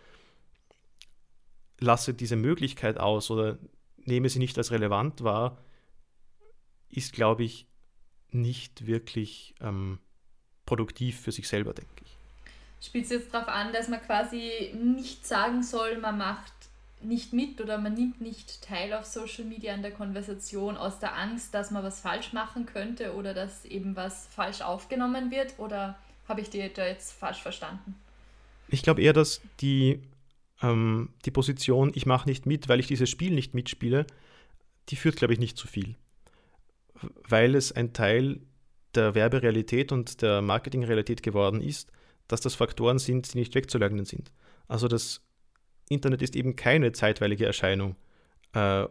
lasse diese Möglichkeit aus oder nehme sie nicht als relevant wahr, ist, glaube ich, nicht wirklich ähm, produktiv für sich selber, denke ich. Spielt es jetzt darauf an, dass man quasi nicht sagen soll, man macht nicht mit oder man nimmt nicht teil auf Social Media an der Konversation aus der Angst, dass man was falsch machen könnte oder dass eben was falsch aufgenommen wird? Oder habe ich dir da jetzt falsch verstanden? Ich glaube eher, dass die, ähm, die Position, ich mache nicht mit, weil ich dieses Spiel nicht mitspiele, die führt, glaube ich, nicht zu viel. Weil es ein Teil der Werberealität und der Marketingrealität geworden ist, dass das Faktoren sind, die nicht wegzuleugnen sind. Also das Internet ist eben keine zeitweilige Erscheinung. Äh,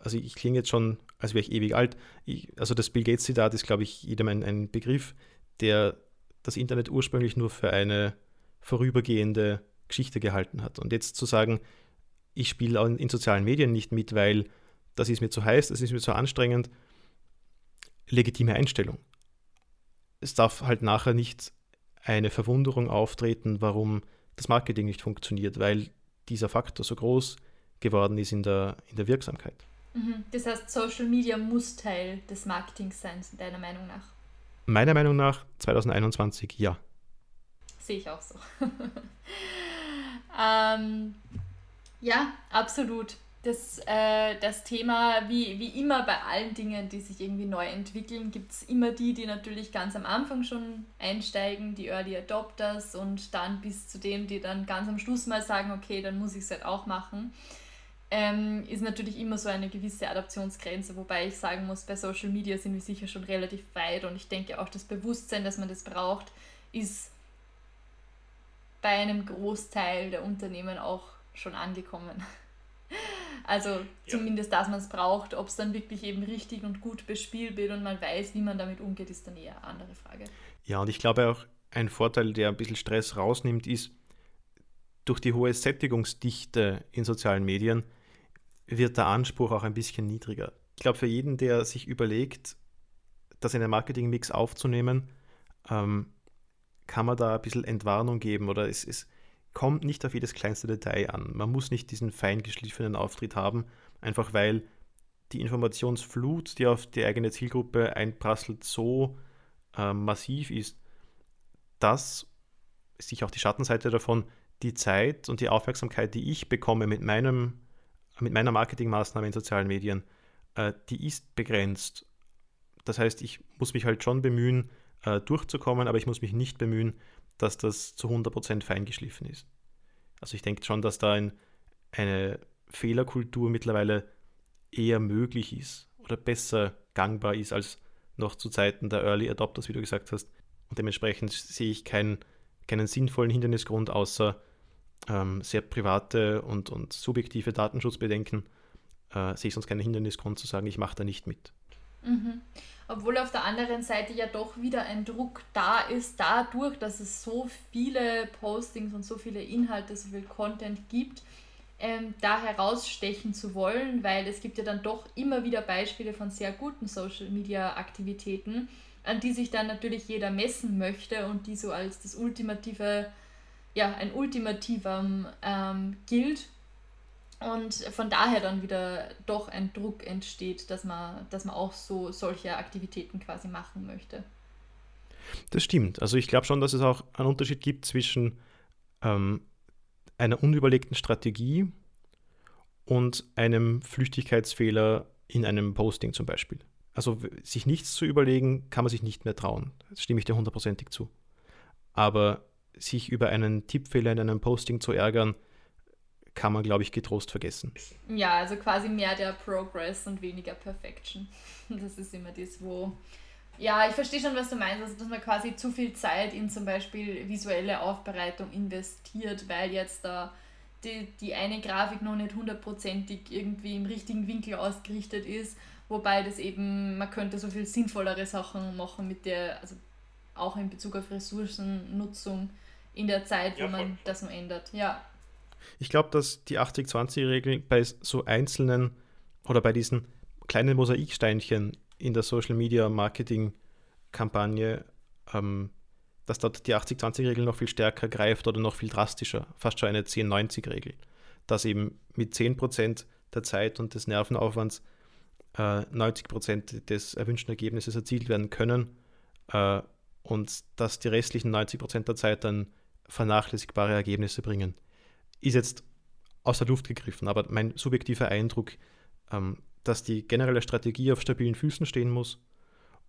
also ich klinge jetzt schon, als wäre ich ewig alt. Ich, also das Bill Gates-Zitat ist, glaube ich, jedem ein, ein Begriff, der das Internet ursprünglich nur für eine vorübergehende Geschichte gehalten hat. Und jetzt zu sagen, ich spiele in sozialen Medien nicht mit, weil das ist mir zu heiß, das ist mir zu anstrengend, legitime Einstellung. Es darf halt nachher nicht eine Verwunderung auftreten, warum das Marketing nicht funktioniert, weil dieser Faktor so groß geworden ist in der, in der Wirksamkeit. Mhm. Das heißt, Social Media muss Teil des Marketings sein, deiner Meinung nach? Meiner Meinung nach 2021 ja. Sehe ich auch so. ähm, ja, absolut das, äh, das Thema, wie, wie immer bei allen Dingen, die sich irgendwie neu entwickeln, gibt es immer die, die natürlich ganz am Anfang schon einsteigen, die Early Adopters und dann bis zu dem, die dann ganz am Schluss mal sagen, okay, dann muss ich es halt auch machen. Ähm, ist natürlich immer so eine gewisse Adaptionsgrenze, wobei ich sagen muss, bei Social Media sind wir sicher schon relativ weit und ich denke auch das Bewusstsein, dass man das braucht, ist bei einem Großteil der Unternehmen auch schon angekommen. Also ja. zumindest, dass man es braucht, ob es dann wirklich eben richtig und gut bespielt wird und man weiß, wie man damit umgeht, ist dann eher eine andere Frage. Ja, und ich glaube auch, ein Vorteil, der ein bisschen Stress rausnimmt, ist, durch die hohe Sättigungsdichte in sozialen Medien wird der Anspruch auch ein bisschen niedriger. Ich glaube, für jeden, der sich überlegt, das in den Marketingmix aufzunehmen, ähm, kann man da ein bisschen Entwarnung geben oder es, es kommt nicht auf jedes kleinste Detail an. Man muss nicht diesen fein geschliffenen Auftritt haben, einfach weil die Informationsflut, die auf die eigene Zielgruppe einprasselt, so äh, massiv ist, dass sich auch die Schattenseite davon, die Zeit und die Aufmerksamkeit, die ich bekomme mit, meinem, mit meiner Marketingmaßnahme in sozialen Medien, äh, die ist begrenzt. Das heißt, ich muss mich halt schon bemühen, äh, durchzukommen, aber ich muss mich nicht bemühen, dass das zu 100% feingeschliffen ist. Also ich denke schon, dass da ein, eine Fehlerkultur mittlerweile eher möglich ist oder besser gangbar ist als noch zu Zeiten der Early Adopters, wie du gesagt hast. Und dementsprechend sehe ich keinen, keinen sinnvollen Hindernisgrund, außer ähm, sehr private und, und subjektive Datenschutzbedenken, äh, sehe ich sonst keinen Hindernisgrund zu sagen, ich mache da nicht mit. Mhm. Obwohl auf der anderen Seite ja doch wieder ein Druck da ist, dadurch, dass es so viele Postings und so viele Inhalte, so viel Content gibt, ähm, da herausstechen zu wollen, weil es gibt ja dann doch immer wieder Beispiele von sehr guten Social-Media-Aktivitäten, an die sich dann natürlich jeder messen möchte und die so als das ultimative, ja, ein Ultimativum ähm, gilt und von daher dann wieder doch ein Druck entsteht, dass man, dass man auch so solche Aktivitäten quasi machen möchte. Das stimmt. Also ich glaube schon, dass es auch einen Unterschied gibt zwischen ähm, einer unüberlegten Strategie und einem Flüchtigkeitsfehler in einem Posting zum Beispiel. Also sich nichts zu überlegen, kann man sich nicht mehr trauen. Das stimme ich dir hundertprozentig zu. Aber sich über einen Tippfehler in einem Posting zu ärgern, kann man, glaube ich, getrost vergessen. Ja, also quasi mehr der Progress und weniger Perfection. Das ist immer das, wo. Ja, ich verstehe schon, was du meinst, also dass man quasi zu viel Zeit in zum Beispiel visuelle Aufbereitung investiert, weil jetzt da die, die eine Grafik noch nicht hundertprozentig irgendwie im richtigen Winkel ausgerichtet ist, wobei das eben, man könnte so viel sinnvollere Sachen machen mit der, also auch in Bezug auf Ressourcennutzung in der Zeit, wo ja, man das noch ändert. Ja, ich glaube, dass die 80-20-Regel bei so einzelnen oder bei diesen kleinen Mosaiksteinchen in der Social Media Marketing Kampagne, ähm, dass dort die 80-20-Regel noch viel stärker greift oder noch viel drastischer, fast schon eine 10-90-Regel. Dass eben mit 10% der Zeit und des Nervenaufwands äh, 90% des erwünschten Ergebnisses erzielt werden können äh, und dass die restlichen 90% der Zeit dann vernachlässigbare Ergebnisse bringen ist jetzt aus der Luft gegriffen, aber mein subjektiver Eindruck, ähm, dass die generelle Strategie auf stabilen Füßen stehen muss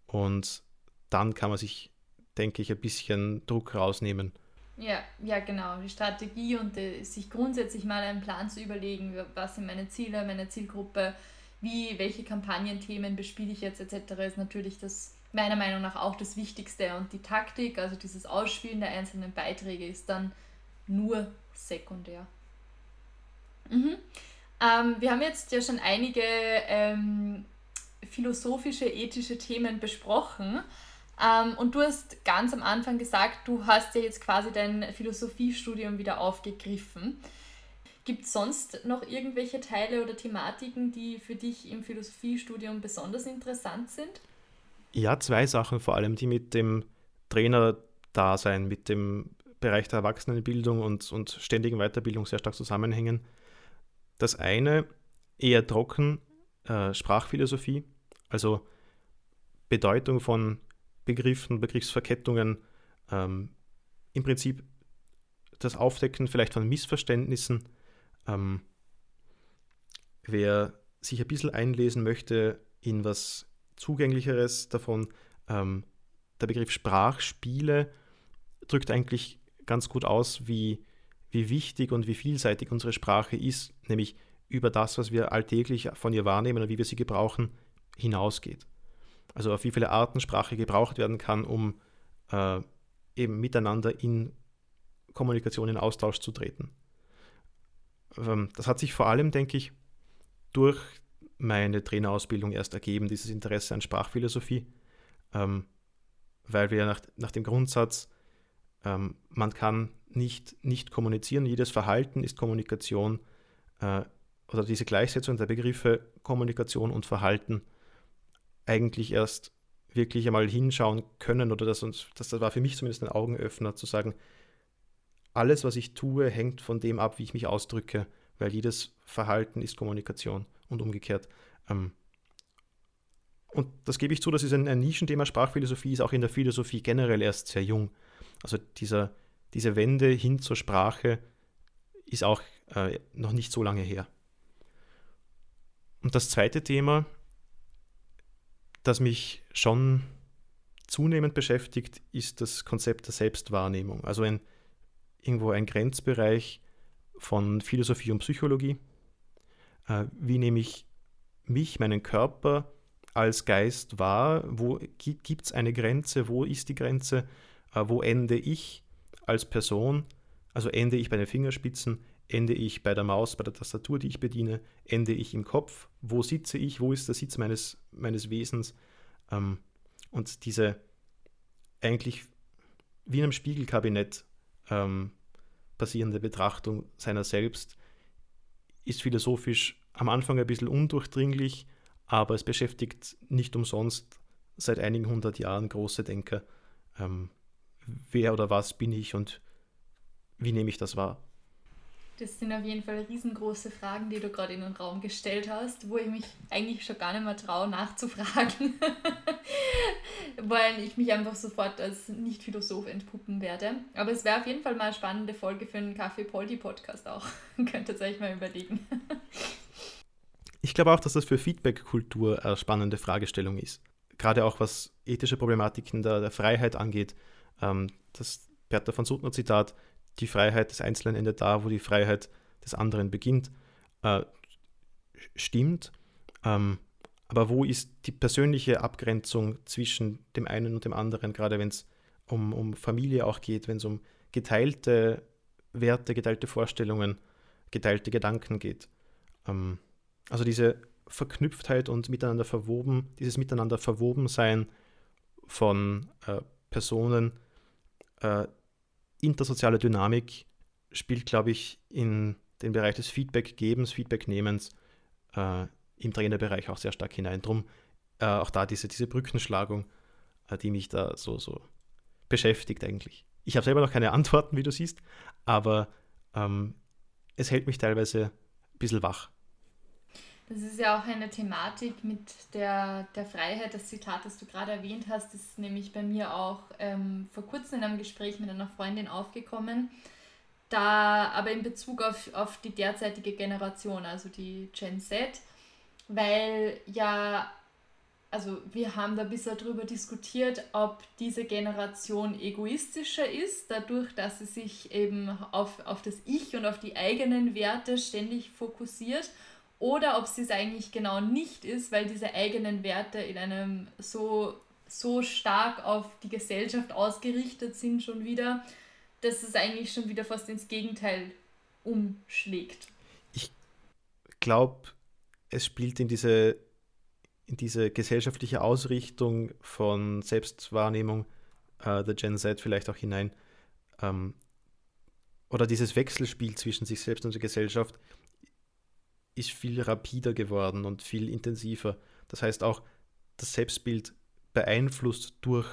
und dann kann man sich, denke ich, ein bisschen Druck rausnehmen. Ja, ja, genau. Die Strategie und äh, sich grundsätzlich mal einen Plan zu überlegen, was sind meine Ziele, meine Zielgruppe, wie, welche Kampagnenthemen bespiele ich jetzt etc., ist natürlich das meiner Meinung nach auch das Wichtigste. Und die Taktik, also dieses Ausspielen der einzelnen Beiträge, ist dann nur sekundär. Mhm. Ähm, wir haben jetzt ja schon einige ähm, philosophische, ethische Themen besprochen. Ähm, und du hast ganz am Anfang gesagt, du hast ja jetzt quasi dein Philosophiestudium wieder aufgegriffen. Gibt es sonst noch irgendwelche Teile oder Thematiken, die für dich im Philosophiestudium besonders interessant sind? Ja, zwei Sachen vor allem, die mit dem Trainer-Dasein, mit dem Bereich der Erwachsenenbildung und, und ständigen Weiterbildung sehr stark zusammenhängen. Das eine eher trocken äh, Sprachphilosophie, also Bedeutung von Begriffen, Begriffsverkettungen, ähm, im Prinzip das Aufdecken vielleicht von Missverständnissen. Ähm, wer sich ein bisschen einlesen möchte in was Zugänglicheres davon, ähm, der Begriff Sprachspiele drückt eigentlich ganz gut aus, wie, wie wichtig und wie vielseitig unsere Sprache ist, nämlich über das, was wir alltäglich von ihr wahrnehmen und wie wir sie gebrauchen, hinausgeht. Also auf wie viele Arten Sprache gebraucht werden kann, um äh, eben miteinander in Kommunikation, in Austausch zu treten. ähm, das hat sich vor allem, denke ich, durch meine Trainerausbildung erst ergeben, dieses Interesse an Sprachphilosophie, ähm, weil wir nach, nach dem Grundsatz, ähm, man kann nicht, nicht kommunizieren, jedes Verhalten ist Kommunikation, äh, oder diese Gleichsetzung der Begriffe Kommunikation und Verhalten eigentlich erst wirklich einmal hinschauen können oder das, uns, das war für mich zumindest ein Augenöffner zu sagen, alles, was ich tue, hängt von dem ab, wie ich mich ausdrücke, weil jedes Verhalten ist Kommunikation und umgekehrt. Ähm, und das gebe ich zu, das ist ein, ein Nischenthema. Sprachphilosophie ist auch in der Philosophie generell erst sehr jung. Also dieser, diese Wende hin zur Sprache ist auch äh, noch nicht so lange her. Und das zweite Thema, das mich schon zunehmend beschäftigt, ist das Konzept der Selbstwahrnehmung. Also ein, irgendwo ein Grenzbereich von Philosophie und Psychologie. Äh, wie nehme ich mich, meinen Körper als Geist wahr? Wo gibt es eine Grenze? Wo ist die Grenze? Äh, wo ende ich als Person? Also ende ich bei den Fingerspitzen? Ende ich bei der Maus, bei der Tastatur, die ich bediene? Ende ich im Kopf? Wo sitze ich? Wo ist der Sitz meines, meines Wesens? Ähm, und diese eigentlich wie in einem Spiegelkabinett ähm, basierende Betrachtung seiner selbst ist philosophisch am Anfang ein bisschen undurchdringlich, aber es beschäftigt nicht umsonst seit einigen hundert Jahren große Denker. Ähm, wer oder was bin ich und wie nehme ich das wahr? Das sind auf jeden Fall riesengroße Fragen, die du gerade in den Raum gestellt hast, wo ich mich eigentlich schon gar nicht mehr traue, nachzufragen, weil ich mich einfach sofort als Nicht-Philosoph entpuppen werde. Aber es wäre auf jeden Fall mal eine spannende Folge für einen Kaffee-Poldi-Podcast auch. Könnt ihr euch mal überlegen. ich glaube auch, dass das für Feedback-Kultur eine spannende Fragestellung ist. Gerade auch was ethische Problematiken der, der Freiheit angeht. Ähm, das Bertha von Suttner Zitat, die Freiheit des Einzelnen endet da, wo die Freiheit des anderen beginnt, äh, stimmt. Ähm, aber wo ist die persönliche Abgrenzung zwischen dem einen und dem anderen, gerade wenn es um, um Familie auch geht, wenn es um geteilte Werte, geteilte Vorstellungen, geteilte Gedanken geht. Ähm, also diese Verknüpftheit und miteinander verwoben, dieses Miteinander verwoben sein von äh, Personen, äh, intersoziale Dynamik spielt, glaube ich, in den Bereich des Feedback-Gebens, Feedback-Nehmens äh, im Trainerbereich auch sehr stark hinein. Drum äh, auch da diese, diese Brückenschlagung, äh, die mich da so, so beschäftigt eigentlich. Ich habe selber noch keine Antworten, wie du siehst, aber ähm, es hält mich teilweise ein bisschen wach. Das ist ja auch eine Thematik mit der, der Freiheit. Das Zitat, das du gerade erwähnt hast, ist nämlich bei mir auch ähm, vor kurzem in einem Gespräch mit einer Freundin aufgekommen. Da aber in Bezug auf, auf die derzeitige Generation, also die Gen Z, weil ja, also wir haben da bisher darüber diskutiert, ob diese Generation egoistischer ist, dadurch, dass sie sich eben auf, auf das Ich und auf die eigenen Werte ständig fokussiert oder ob sie es eigentlich genau nicht ist, weil diese eigenen Werte in einem so, so stark auf die Gesellschaft ausgerichtet sind schon wieder, dass es eigentlich schon wieder fast ins Gegenteil umschlägt. Ich glaube, es spielt in diese, in diese gesellschaftliche Ausrichtung von Selbstwahrnehmung äh, der Gen Z vielleicht auch hinein. Ähm, oder dieses Wechselspiel zwischen sich selbst und der Gesellschaft ist viel rapider geworden und viel intensiver. Das heißt auch, das Selbstbild beeinflusst durch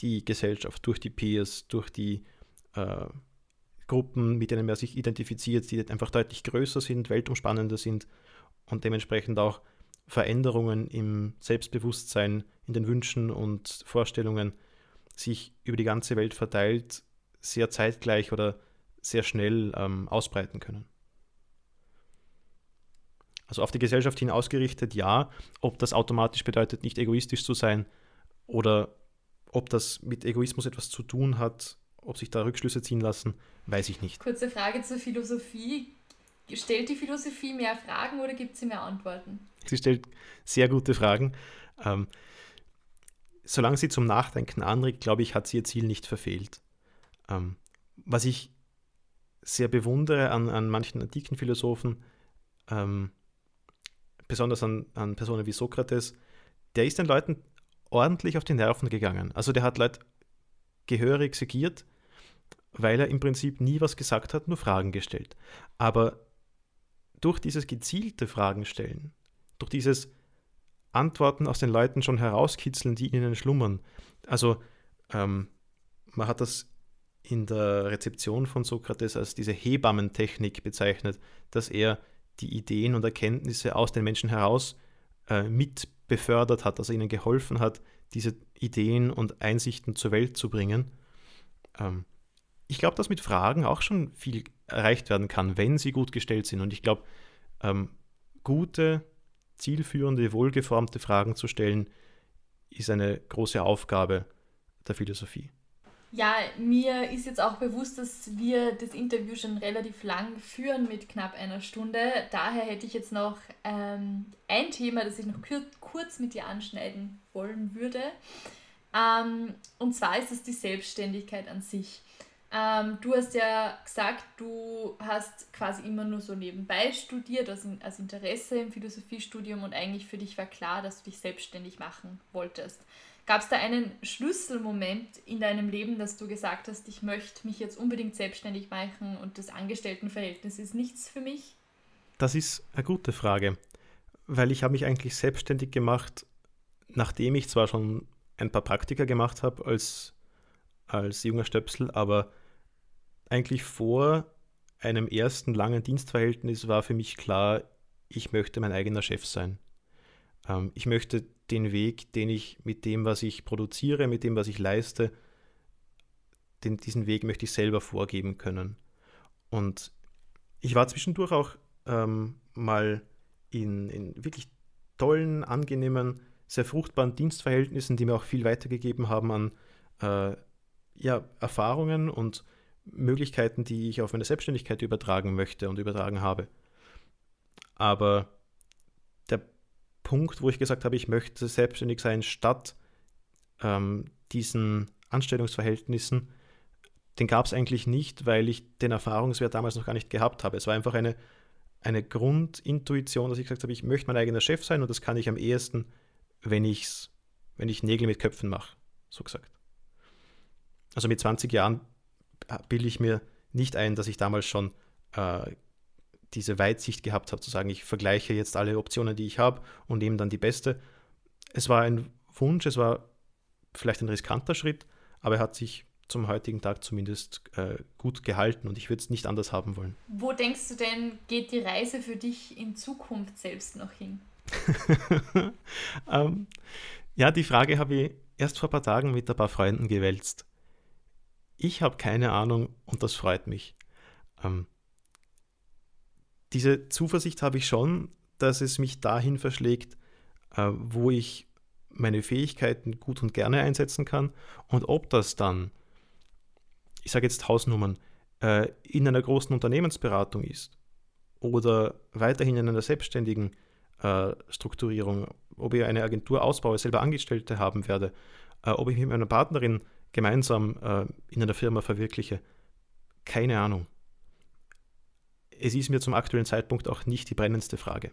die Gesellschaft, durch die Peers, durch die äh, Gruppen, mit denen man sich identifiziert, die einfach deutlich größer sind, weltumspannender sind und dementsprechend auch Veränderungen im Selbstbewusstsein, in den Wünschen und Vorstellungen sich über die ganze Welt verteilt, sehr zeitgleich oder sehr schnell ähm, ausbreiten können. Also auf die Gesellschaft hin ausgerichtet, ja. Ob das automatisch bedeutet, nicht egoistisch zu sein oder ob das mit Egoismus etwas zu tun hat, ob sich da Rückschlüsse ziehen lassen, weiß ich nicht. Kurze Frage zur Philosophie. Stellt die Philosophie mehr Fragen oder gibt sie mehr Antworten? Sie stellt sehr gute Fragen. Ähm, solange sie zum Nachdenken anregt, glaube ich, hat sie ihr Ziel nicht verfehlt. Ähm, was ich sehr bewundere an, an manchen antiken Philosophen, ähm, besonders an, an Personen wie Sokrates, der ist den Leuten ordentlich auf die Nerven gegangen. Also der hat Leute gehörig segiert, weil er im Prinzip nie was gesagt hat, nur Fragen gestellt. Aber durch dieses gezielte Fragen stellen, durch dieses Antworten aus den Leuten schon herauskitzeln, die ihnen schlummern. Also ähm, man hat das in der Rezeption von Sokrates als diese Hebammentechnik bezeichnet, dass er die Ideen und Erkenntnisse aus den Menschen heraus äh, mit befördert hat, dass er ihnen geholfen hat, diese Ideen und Einsichten zur Welt zu bringen. Ähm, ich glaube, dass mit Fragen auch schon viel erreicht werden kann, wenn sie gut gestellt sind. Und ich glaube, ähm, gute, zielführende, wohlgeformte Fragen zu stellen, ist eine große Aufgabe der Philosophie. Ja, mir ist jetzt auch bewusst, dass wir das Interview schon relativ lang führen mit knapp einer Stunde. Daher hätte ich jetzt noch ähm, ein Thema, das ich noch kurz mit dir anschneiden wollen würde. Ähm, und zwar ist es die Selbstständigkeit an sich. Ähm, du hast ja gesagt, du hast quasi immer nur so nebenbei studiert, also als Interesse im Philosophiestudium und eigentlich für dich war klar, dass du dich selbstständig machen wolltest. Gab es da einen Schlüsselmoment in deinem Leben, dass du gesagt hast, ich möchte mich jetzt unbedingt selbstständig machen und das Angestelltenverhältnis ist nichts für mich? Das ist eine gute Frage, weil ich habe mich eigentlich selbstständig gemacht, nachdem ich zwar schon ein paar Praktika gemacht habe als, als junger Stöpsel, aber eigentlich vor einem ersten langen Dienstverhältnis war für mich klar, ich möchte mein eigener Chef sein. Ähm, ich möchte den Weg, den ich mit dem, was ich produziere, mit dem, was ich leiste, den, diesen Weg möchte ich selber vorgeben können. Und ich war zwischendurch auch ähm, mal in, in wirklich tollen, angenehmen, sehr fruchtbaren Dienstverhältnissen, die mir auch viel weitergegeben haben an äh, ja, Erfahrungen und Möglichkeiten, die ich auf meine Selbstständigkeit übertragen möchte und übertragen habe. Aber Punkt, wo ich gesagt habe, ich möchte selbstständig sein, statt ähm, diesen Anstellungsverhältnissen, den gab es eigentlich nicht, weil ich den Erfahrungswert damals noch gar nicht gehabt habe. Es war einfach eine, eine Grundintuition, dass ich gesagt habe, ich möchte mein eigener Chef sein und das kann ich am ehesten, wenn, ich's, wenn ich Nägel mit Köpfen mache, so gesagt. Also mit 20 Jahren bilde ich mir nicht ein, dass ich damals schon äh, diese Weitsicht gehabt habe, zu sagen, ich vergleiche jetzt alle Optionen, die ich habe und nehme dann die beste. Es war ein Wunsch, es war vielleicht ein riskanter Schritt, aber er hat sich zum heutigen Tag zumindest äh, gut gehalten und ich würde es nicht anders haben wollen. Wo denkst du denn, geht die Reise für dich in Zukunft selbst noch hin? ähm, ja, die Frage habe ich erst vor ein paar Tagen mit ein paar Freunden gewälzt. Ich habe keine Ahnung und das freut mich. Ähm, diese Zuversicht habe ich schon, dass es mich dahin verschlägt, äh, wo ich meine Fähigkeiten gut und gerne einsetzen kann. Und ob das dann, ich sage jetzt Hausnummern, äh, in einer großen Unternehmensberatung ist oder weiterhin in einer selbstständigen äh, Strukturierung, ob ich eine Agentur ausbaue, selber Angestellte haben werde, ob ich mit meiner Partnerin gemeinsam in einer Firma verwirkliche, keine Ahnung es ist mir zum aktuellen Zeitpunkt auch nicht die brennendste Frage.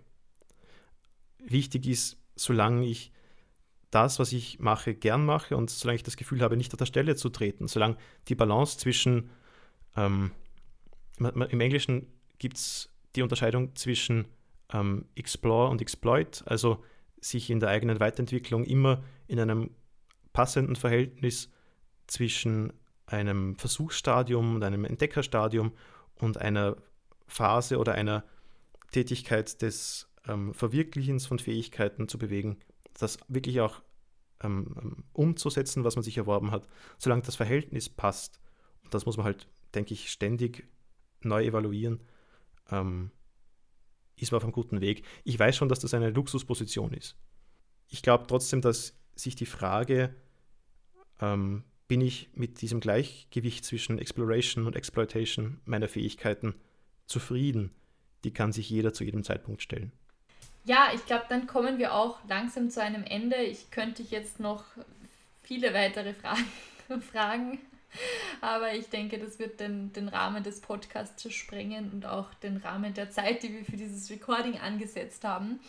Wichtig ist, solange ich das, was ich mache, gern mache und solange ich das Gefühl habe, nicht auf der Stelle zu treten, solange die Balance zwischen, ähm, im Englischen gibt es die Unterscheidung zwischen ähm, Explore und Exploit, also sich in der eigenen Weiterentwicklung immer in einem passenden Verhältnis zwischen einem Versuchsstadium und einem Entdeckerstadium und einer Phase oder einer Tätigkeit des ähm, Verwirklichens von Fähigkeiten zu bewegen, das wirklich auch ähm, umzusetzen, was man sich erworben hat, solange das Verhältnis passt. Und das muss man halt, denke ich, ständig neu evaluieren. Ähm, ist man auf einem guten Weg. Ich weiß schon, dass das eine Luxusposition ist. Ich glaube trotzdem, dass sich die Frage, ähm, bin ich mit diesem Gleichgewicht zwischen Exploration und Exploitation meiner Fähigkeiten zufrieden, die kann sich jeder zu jedem Zeitpunkt stellen. Ja, ich glaube, dann kommen wir auch langsam zu einem Ende. Ich könnte jetzt noch viele weitere Fragen fragen. Aber ich denke, das wird den, den Rahmen des Podcasts sprengen und auch den Rahmen der Zeit, die wir für dieses Recording angesetzt haben.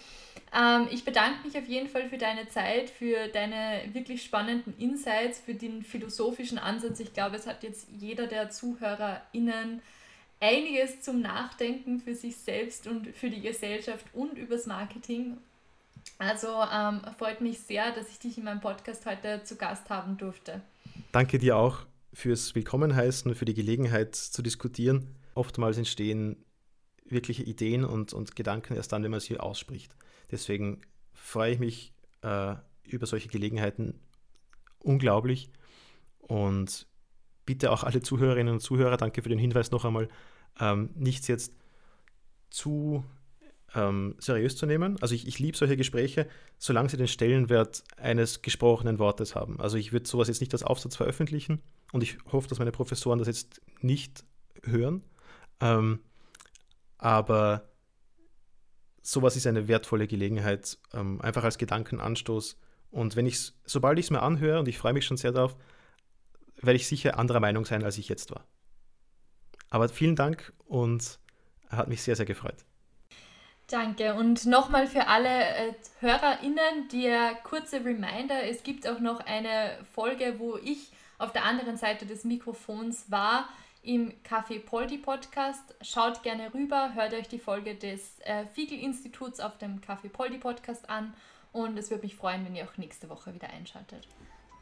Ähm, ich bedanke mich auf jeden Fall für deine Zeit, für deine wirklich spannenden Insights, für den philosophischen Ansatz. Ich glaube, es hat jetzt jeder der ZuhörerInnen einiges zum Nachdenken für sich selbst und für die Gesellschaft und übers Marketing. Also ähm, freut mich sehr, dass ich dich in meinem Podcast heute zu Gast haben durfte. Danke dir auch fürs Willkommenheißen, für die Gelegenheit zu diskutieren. Oftmals entstehen wirkliche Ideen und, und Gedanken erst dann, wenn man sie ausspricht. Deswegen freue ich mich äh, über solche Gelegenheiten unglaublich und bitte auch alle Zuhörerinnen und Zuhörer, danke für den Hinweis noch einmal, ähm, nichts jetzt zu ähm, seriös zu nehmen. Also ich, ich liebe solche Gespräche, solange sie den Stellenwert eines gesprochenen Wortes haben. Also ich würde sowas jetzt nicht als Aufsatz veröffentlichen und ich hoffe, dass meine Professoren das jetzt nicht hören. Ähm, aber sowas ist eine wertvolle Gelegenheit, ähm, einfach als Gedankenanstoß. Und wenn ich sobald ich es mir anhöre, und ich freue mich schon sehr darauf, werde ich sicher anderer Meinung sein, als ich jetzt war. Aber vielen Dank und hat mich sehr, sehr gefreut. Danke. Und nochmal für alle äh, HörerInnen, der kurze Reminder: Es gibt auch noch eine Folge, wo ich auf der anderen Seite des Mikrofons war im Café Poldi Podcast. Schaut gerne rüber, hört euch die Folge des äh, Fiegel-Instituts auf dem Café Poldi Podcast an und es würde mich freuen, wenn ihr auch nächste Woche wieder einschaltet.